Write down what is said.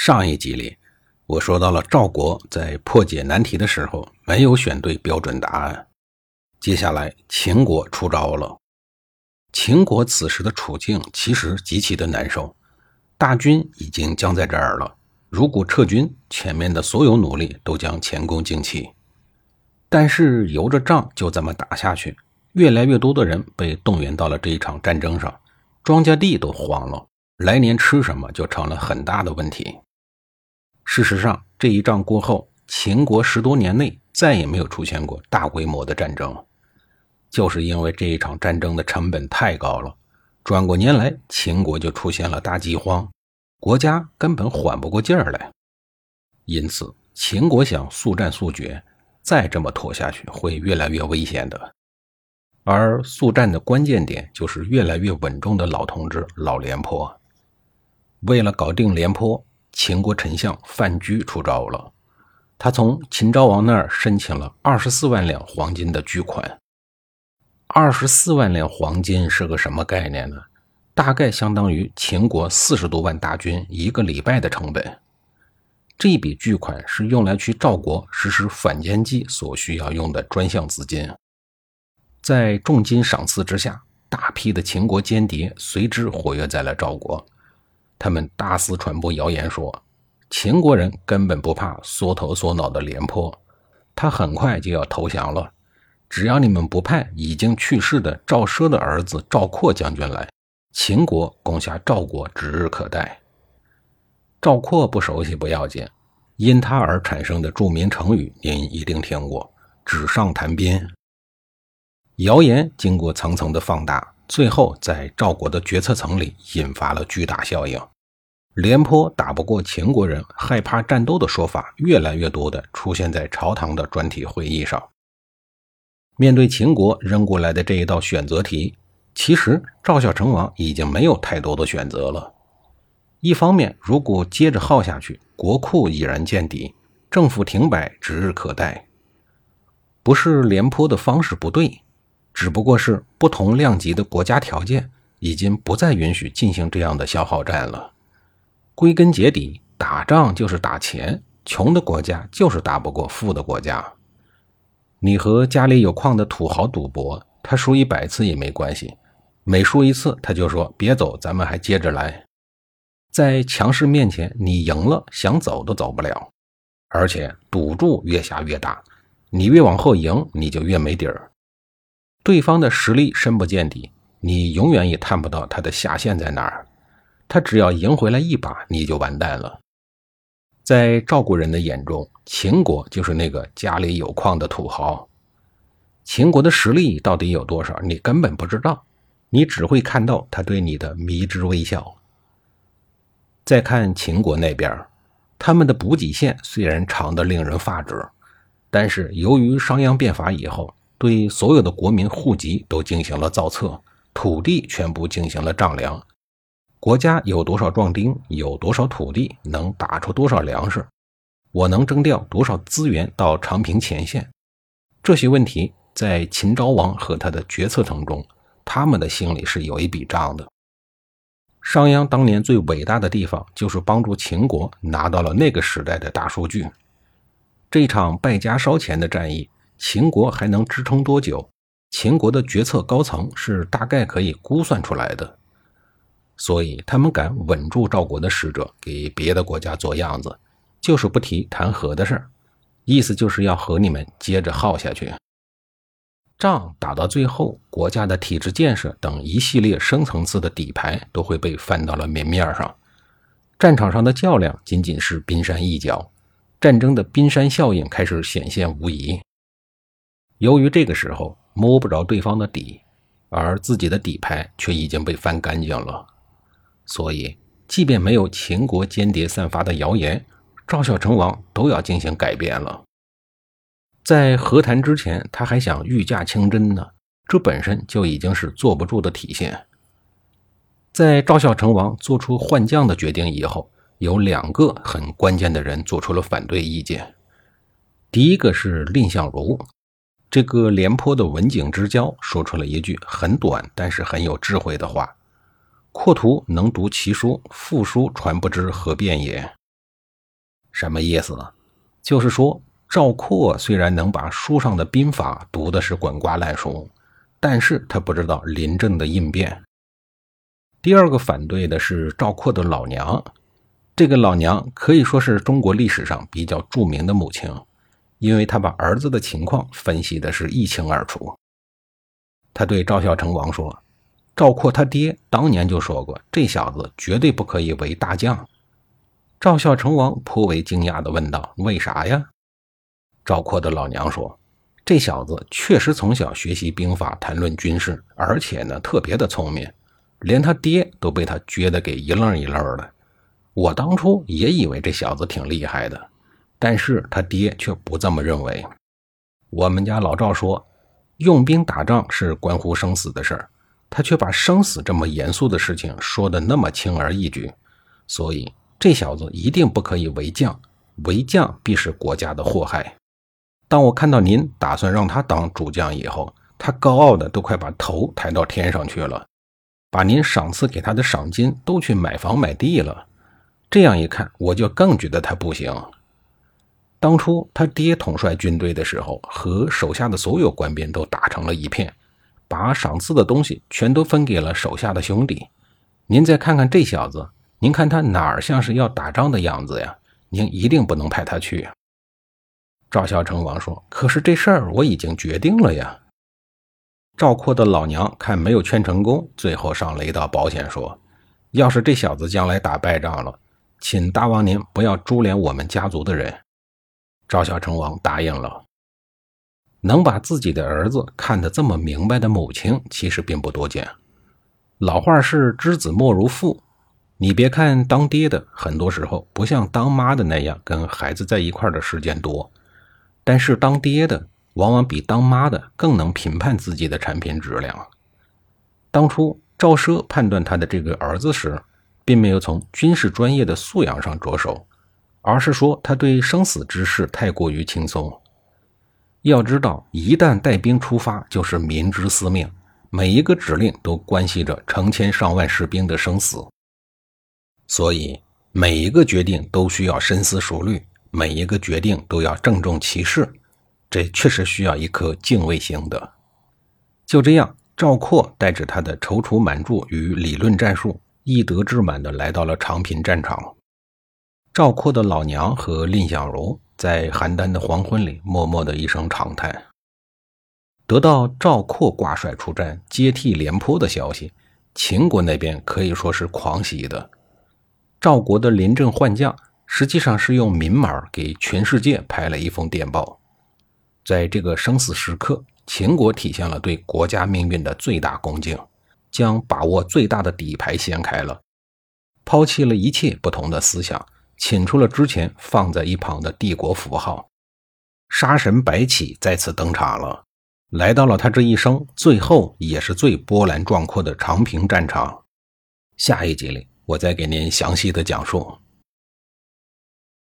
上一集里，我说到了赵国在破解难题的时候没有选对标准答案。接下来，秦国出招了。秦国此时的处境其实极其的难受，大军已经僵在这儿了。如果撤军，前面的所有努力都将前功尽弃。但是，由着仗就这么打下去，越来越多的人被动员到了这一场战争上，庄稼地都荒了，来年吃什么就成了很大的问题。事实上，这一仗过后，秦国十多年内再也没有出现过大规模的战争，就是因为这一场战争的成本太高了。转过年来，秦国就出现了大饥荒，国家根本缓不过劲儿来。因此，秦国想速战速决，再这么拖下去会越来越危险的。而速战的关键点就是越来越稳重的老同志老廉颇。为了搞定廉颇。秦国丞相范雎出招了，他从秦昭王那儿申请了二十四万两黄金的巨款。二十四万两黄金是个什么概念呢？大概相当于秦国四十多万大军一个礼拜的成本。这笔巨款是用来去赵国实施反间计所需要用的专项资金。在重金赏赐之下，大批的秦国间谍随之活跃在了赵国。他们大肆传播谣言，说秦国人根本不怕缩头缩脑的廉颇，他很快就要投降了。只要你们不派已经去世的赵奢的儿子赵括将军来，秦国攻下赵国指日可待。赵括不熟悉不要紧，因他而产生的著名成语您一定听过“纸上谈兵”。谣言经过层层的放大。最后，在赵国的决策层里引发了巨大效应。廉颇打不过秦国人，害怕战斗的说法越来越多的出现在朝堂的专题会议上。面对秦国扔过来的这一道选择题，其实赵孝成王已经没有太多的选择了。一方面，如果接着耗下去，国库已然见底，政府停摆指日可待。不是廉颇的方式不对。只不过是不同量级的国家条件已经不再允许进行这样的消耗战了。归根结底，打仗就是打钱，穷的国家就是打不过富的国家。你和家里有矿的土豪赌博，他输一百次也没关系，每输一次他就说别走，咱们还接着来。在强势面前，你赢了想走都走不了，而且赌注越下越大，你越往后赢，你就越没底儿。对方的实力深不见底，你永远也探不到他的下限在哪儿。他只要赢回来一把，你就完蛋了。在赵国人的眼中，秦国就是那个家里有矿的土豪。秦国的实力到底有多少，你根本不知道，你只会看到他对你的迷之微笑。再看秦国那边，他们的补给线虽然长得令人发指，但是由于商鞅变法以后。对所有的国民户籍都进行了造册，土地全部进行了丈量，国家有多少壮丁，有多少土地，能打出多少粮食，我能征调多少资源到长平前线，这些问题在秦昭王和他的决策层中，他们的心里是有一笔账的。商鞅当年最伟大的地方，就是帮助秦国拿到了那个时代的大数据。这场败家烧钱的战役。秦国还能支撑多久？秦国的决策高层是大概可以估算出来的，所以他们敢稳住赵国的使者，给别的国家做样子，就是不提谈和的事儿，意思就是要和你们接着耗下去。仗打到最后，国家的体制建设等一系列深层次的底牌都会被翻到了明面上，战场上的较量仅仅是冰山一角，战争的冰山效应开始显现无疑。由于这个时候摸不着对方的底，而自己的底牌却已经被翻干净了，所以即便没有秦国间谍散发的谣言，赵孝成王都要进行改变了。在和谈之前，他还想御驾亲征呢，这本身就已经是坐不住的体现。在赵孝成王做出换将的决定以后，有两个很关键的人做出了反对意见。第一个是蔺相如，这个廉颇的文景之交，说出了一句很短但是很有智慧的话：“阔图能读其书，复书传不知何便也。”什么意思呢？就是说赵括虽然能把书上的兵法读的是滚瓜烂熟，但是他不知道临阵的应变。第二个反对的是赵括的老娘，这个老娘可以说是中国历史上比较著名的母亲。因为他把儿子的情况分析的是一清二楚，他对赵孝成王说：“赵括他爹当年就说过，这小子绝对不可以为大将。”赵孝成王颇为惊讶地问道：“为啥呀？”赵括的老娘说：“这小子确实从小学习兵法，谈论军事，而且呢特别的聪明，连他爹都被他撅得给一愣一愣的。我当初也以为这小子挺厉害的。”但是他爹却不这么认为。我们家老赵说，用兵打仗是关乎生死的事儿，他却把生死这么严肃的事情说的那么轻而易举，所以这小子一定不可以为将，为将必是国家的祸害。当我看到您打算让他当主将以后，他高傲的都快把头抬到天上去了，把您赏赐给他的赏金都去买房买地了。这样一看，我就更觉得他不行。当初他爹统帅军队的时候，和手下的所有官兵都打成了一片，把赏赐的东西全都分给了手下的兄弟。您再看看这小子，您看他哪儿像是要打仗的样子呀？您一定不能派他去。赵孝成王说：“可是这事儿我已经决定了呀。”赵括的老娘看没有劝成功，最后上了一道保险，说：“要是这小子将来打败仗了，请大王您不要株连我们家族的人。”赵孝成王答应了。能把自己的儿子看得这么明白的母亲，其实并不多见。老话是“知子莫如父”，你别看当爹的很多时候不像当妈的那样跟孩子在一块的时间多，但是当爹的往往比当妈的更能评判自己的产品质量。当初赵奢判断他的这个儿子时，并没有从军事专业的素养上着手。而是说他对生死之事太过于轻松。要知道，一旦带兵出发，就是民之司命，每一个指令都关系着成千上万士兵的生死，所以每一个决定都需要深思熟虑，每一个决定都要郑重其事。这确实需要一颗敬畏心的。就这样，赵括带着他的踌躇满志与理论战术，一得志满的来到了长平战场。赵括的老娘和蔺相如在邯郸的黄昏里默默的一声长叹。得到赵括挂帅出战接替廉颇的消息，秦国那边可以说是狂喜的。赵国的临阵换将实际上是用明码给全世界拍了一封电报。在这个生死时刻，秦国体现了对国家命运的最大恭敬，将把握最大的底牌掀开了，抛弃了一切不同的思想。请出了之前放在一旁的帝国符号，杀神白起再次登场了，来到了他这一生最后也是最波澜壮阔的长平战场。下一集里，我再给您详细的讲述。